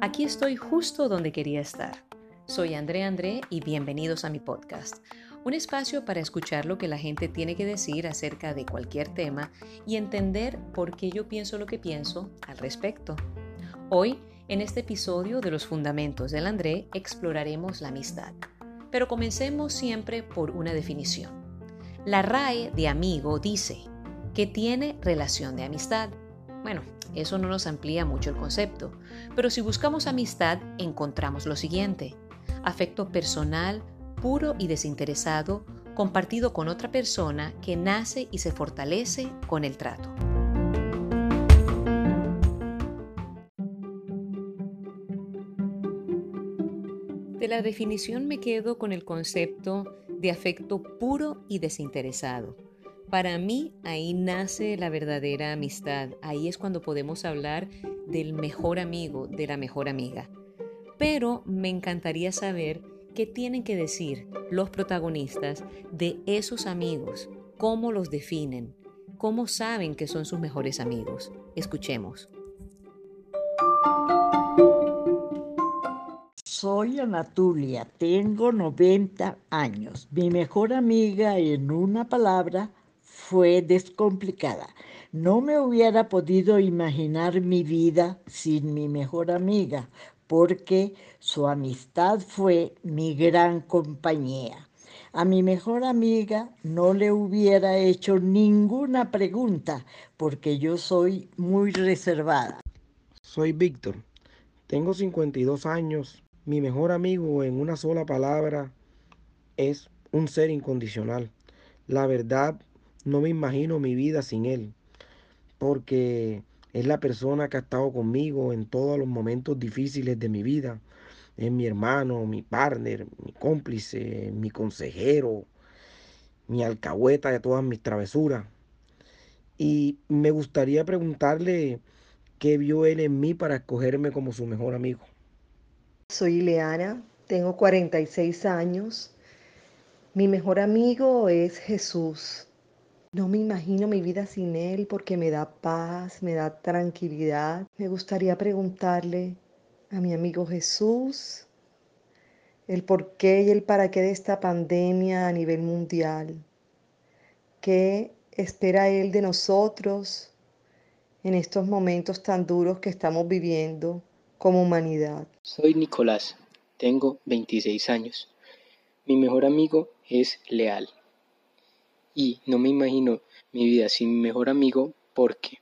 Aquí estoy justo donde quería estar. Soy André André y bienvenidos a mi podcast, un espacio para escuchar lo que la gente tiene que decir acerca de cualquier tema y entender por qué yo pienso lo que pienso al respecto. Hoy, en este episodio de los fundamentos del André, exploraremos la amistad. Pero comencemos siempre por una definición. La RAE de amigo dice que tiene relación de amistad. Bueno, eso no nos amplía mucho el concepto, pero si buscamos amistad encontramos lo siguiente. Afecto personal, puro y desinteresado, compartido con otra persona que nace y se fortalece con el trato. De la definición me quedo con el concepto de afecto puro y desinteresado. Para mí ahí nace la verdadera amistad, ahí es cuando podemos hablar del mejor amigo, de la mejor amiga. Pero me encantaría saber qué tienen que decir los protagonistas de esos amigos, cómo los definen, cómo saben que son sus mejores amigos. Escuchemos. Soy Anatulia, tengo 90 años. Mi mejor amiga, en una palabra, fue descomplicada. No me hubiera podido imaginar mi vida sin mi mejor amiga, porque su amistad fue mi gran compañía. A mi mejor amiga no le hubiera hecho ninguna pregunta, porque yo soy muy reservada. Soy Víctor, tengo 52 años mi mejor amigo en una sola palabra es un ser incondicional. La verdad, no me imagino mi vida sin él, porque es la persona que ha estado conmigo en todos los momentos difíciles de mi vida. Es mi hermano, mi partner, mi cómplice, mi consejero, mi alcahueta de todas mis travesuras. Y me gustaría preguntarle qué vio él en mí para escogerme como su mejor amigo. Soy Ileana, tengo 46 años. Mi mejor amigo es Jesús. No me imagino mi vida sin él porque me da paz, me da tranquilidad. Me gustaría preguntarle a mi amigo Jesús el por qué y el para qué de esta pandemia a nivel mundial. ¿Qué espera Él de nosotros en estos momentos tan duros que estamos viviendo? como humanidad. Soy Nicolás, tengo 26 años. Mi mejor amigo es Leal. Y no me imagino mi vida sin mi mejor amigo porque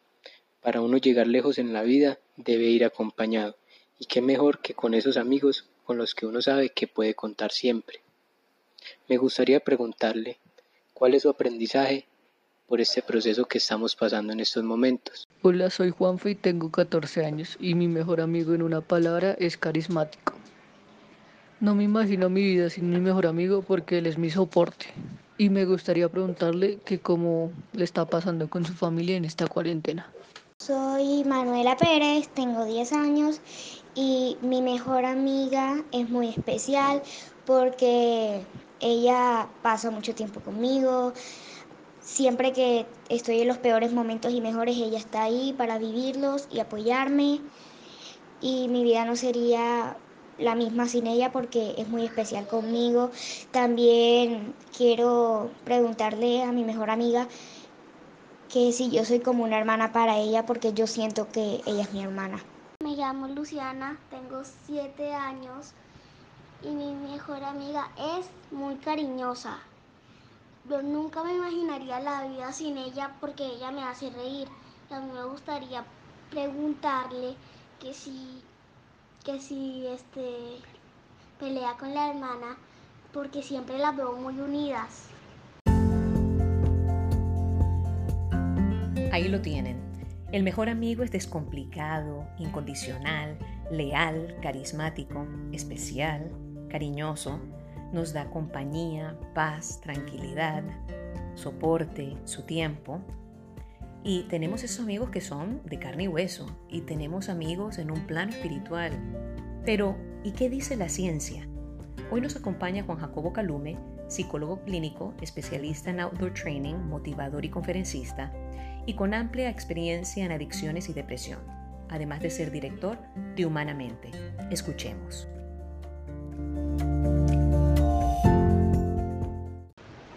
para uno llegar lejos en la vida debe ir acompañado. Y qué mejor que con esos amigos con los que uno sabe que puede contar siempre. Me gustaría preguntarle cuál es su aprendizaje por este proceso que estamos pasando en estos momentos. Hola, soy Juanfe y tengo 14 años y mi mejor amigo en una palabra es carismático. No me imagino mi vida sin mi mejor amigo porque él es mi soporte y me gustaría preguntarle que cómo le está pasando con su familia en esta cuarentena. Soy Manuela Pérez, tengo 10 años y mi mejor amiga es muy especial porque ella pasa mucho tiempo conmigo, Siempre que estoy en los peores momentos y mejores, ella está ahí para vivirlos y apoyarme. Y mi vida no sería la misma sin ella porque es muy especial conmigo. También quiero preguntarle a mi mejor amiga que si yo soy como una hermana para ella porque yo siento que ella es mi hermana. Me llamo Luciana, tengo siete años y mi mejor amiga es muy cariñosa. Yo nunca me imaginaría la vida sin ella porque ella me hace reír. mí me gustaría preguntarle que si, que si este, pelea con la hermana porque siempre las veo muy unidas. Ahí lo tienen. El mejor amigo es descomplicado, incondicional, leal, carismático, especial, cariñoso, nos da compañía, paz, tranquilidad, soporte, su tiempo. Y tenemos esos amigos que son de carne y hueso y tenemos amigos en un plano espiritual. Pero, ¿y qué dice la ciencia? Hoy nos acompaña Juan Jacobo Calume, psicólogo clínico, especialista en outdoor training, motivador y conferencista, y con amplia experiencia en adicciones y depresión, además de ser director de Humanamente. Escuchemos.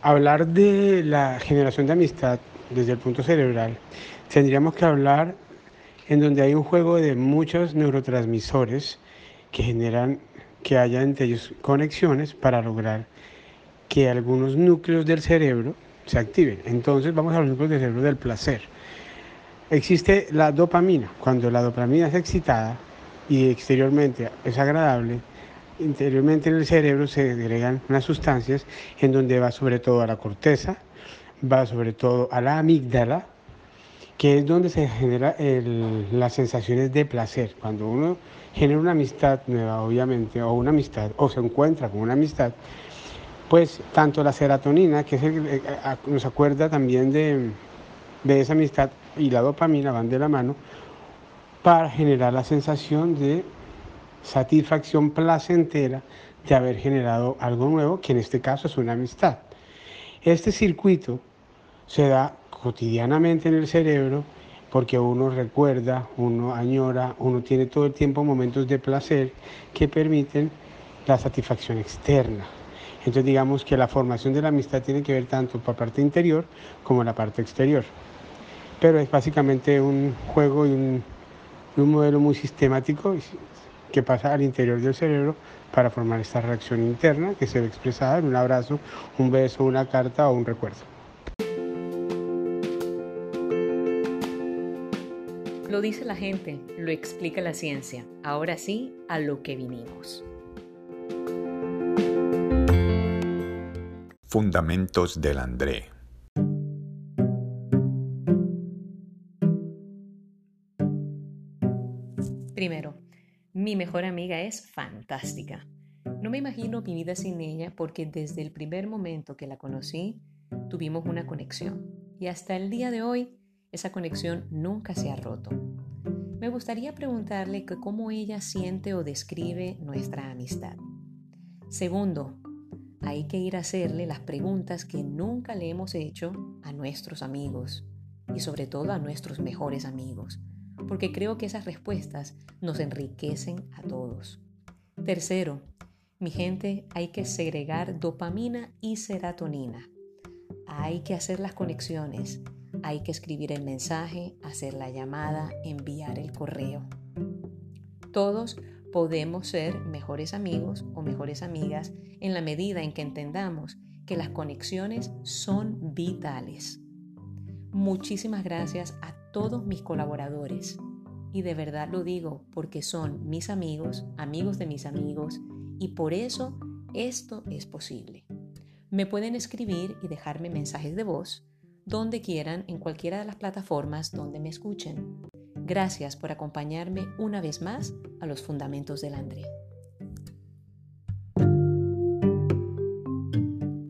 Hablar de la generación de amistad desde el punto cerebral, tendríamos que hablar en donde hay un juego de muchos neurotransmisores que generan que haya entre ellos conexiones para lograr que algunos núcleos del cerebro se activen. Entonces vamos a los núcleos del cerebro del placer. Existe la dopamina. Cuando la dopamina es excitada y exteriormente es agradable, interiormente en el cerebro se agregan unas sustancias en donde va sobre todo a la corteza, va sobre todo a la amígdala, que es donde se generan las sensaciones de placer. Cuando uno genera una amistad nueva, obviamente, o una amistad, o se encuentra con una amistad, pues tanto la serotonina, que es el, eh, nos acuerda también de, de esa amistad, y la dopamina van de la mano para generar la sensación de satisfacción placentera de haber generado algo nuevo, que en este caso es una amistad. Este circuito se da cotidianamente en el cerebro porque uno recuerda, uno añora, uno tiene todo el tiempo momentos de placer que permiten la satisfacción externa. Entonces digamos que la formación de la amistad tiene que ver tanto por la parte interior como la parte exterior. Pero es básicamente un juego y un, un modelo muy sistemático que pasa al interior del cerebro para formar esta reacción interna que se ve expresada en un abrazo, un beso, una carta o un recuerdo. Lo dice la gente, lo explica la ciencia. Ahora sí, a lo que vinimos. Fundamentos del André. Primero, mi mejor amiga es fantástica. No me imagino mi vida sin ella porque desde el primer momento que la conocí tuvimos una conexión y hasta el día de hoy esa conexión nunca se ha roto. Me gustaría preguntarle cómo ella siente o describe nuestra amistad. Segundo, hay que ir a hacerle las preguntas que nunca le hemos hecho a nuestros amigos y sobre todo a nuestros mejores amigos, porque creo que esas respuestas nos enriquecen a todos. Tercero, mi gente, hay que segregar dopamina y serotonina. Hay que hacer las conexiones, hay que escribir el mensaje, hacer la llamada, enviar el correo. Todos podemos ser mejores amigos o mejores amigas en la medida en que entendamos que las conexiones son vitales. Muchísimas gracias a todos mis colaboradores y de verdad lo digo porque son mis amigos, amigos de mis amigos y por eso esto es posible. Me pueden escribir y dejarme mensajes de voz donde quieran en cualquiera de las plataformas donde me escuchen. Gracias por acompañarme una vez más a los fundamentos del André.